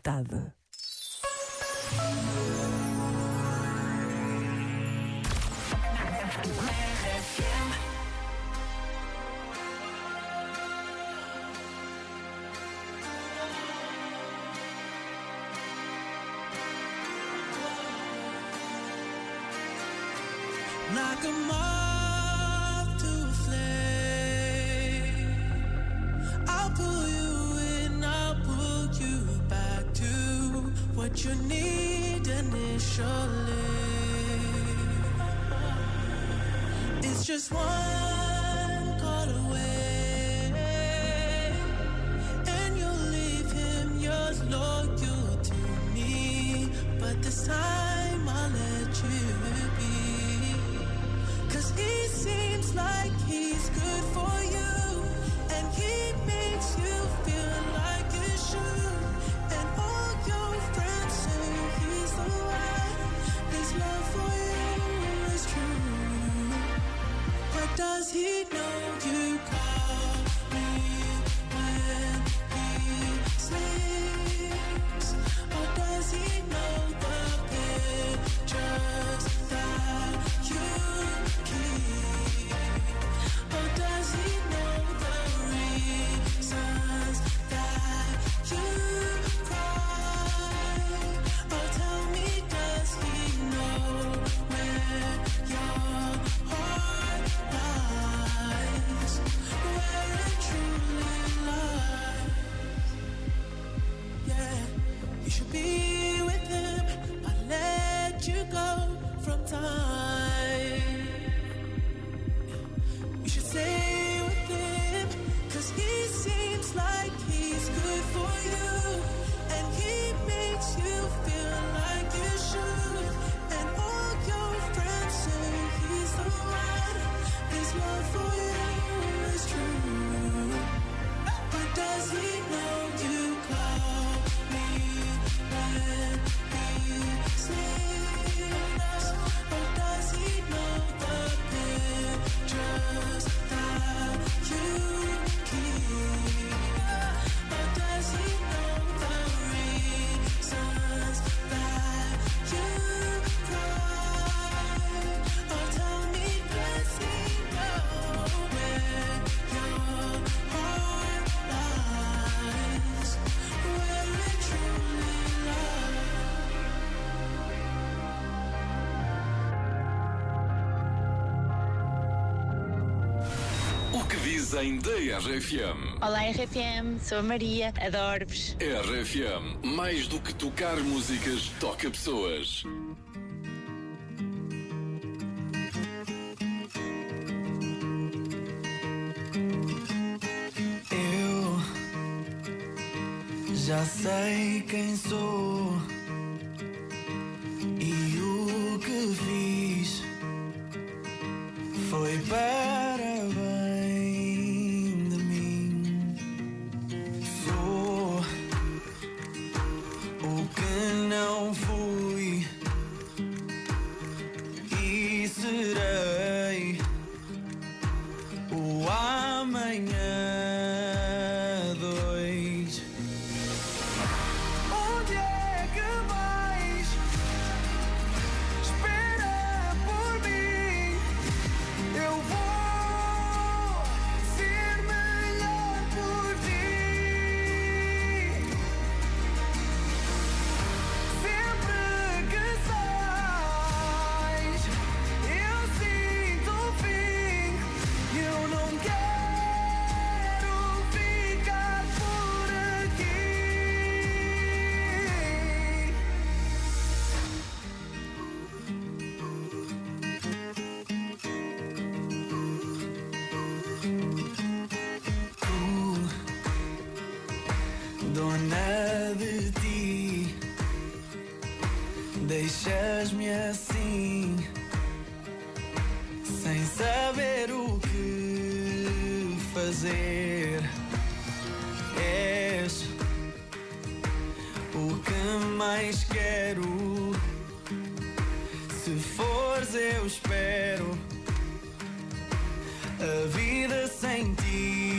vontade. Like a what you need initially. It's just one call away, and you'll leave him yours, loyal to me. But this time I'll let you be, Cause he seems like he's good for you, and he does he know you cry? que dizem da RFM. Olá RFM, sou a Maria, adoro-vos. RFM, mais do que tocar músicas, toca pessoas. Eu já sei quem sou e o que fiz foi bem. deixas-me assim, sem saber o que fazer. És o que mais quero. Se fores, eu espero a vida sem ti.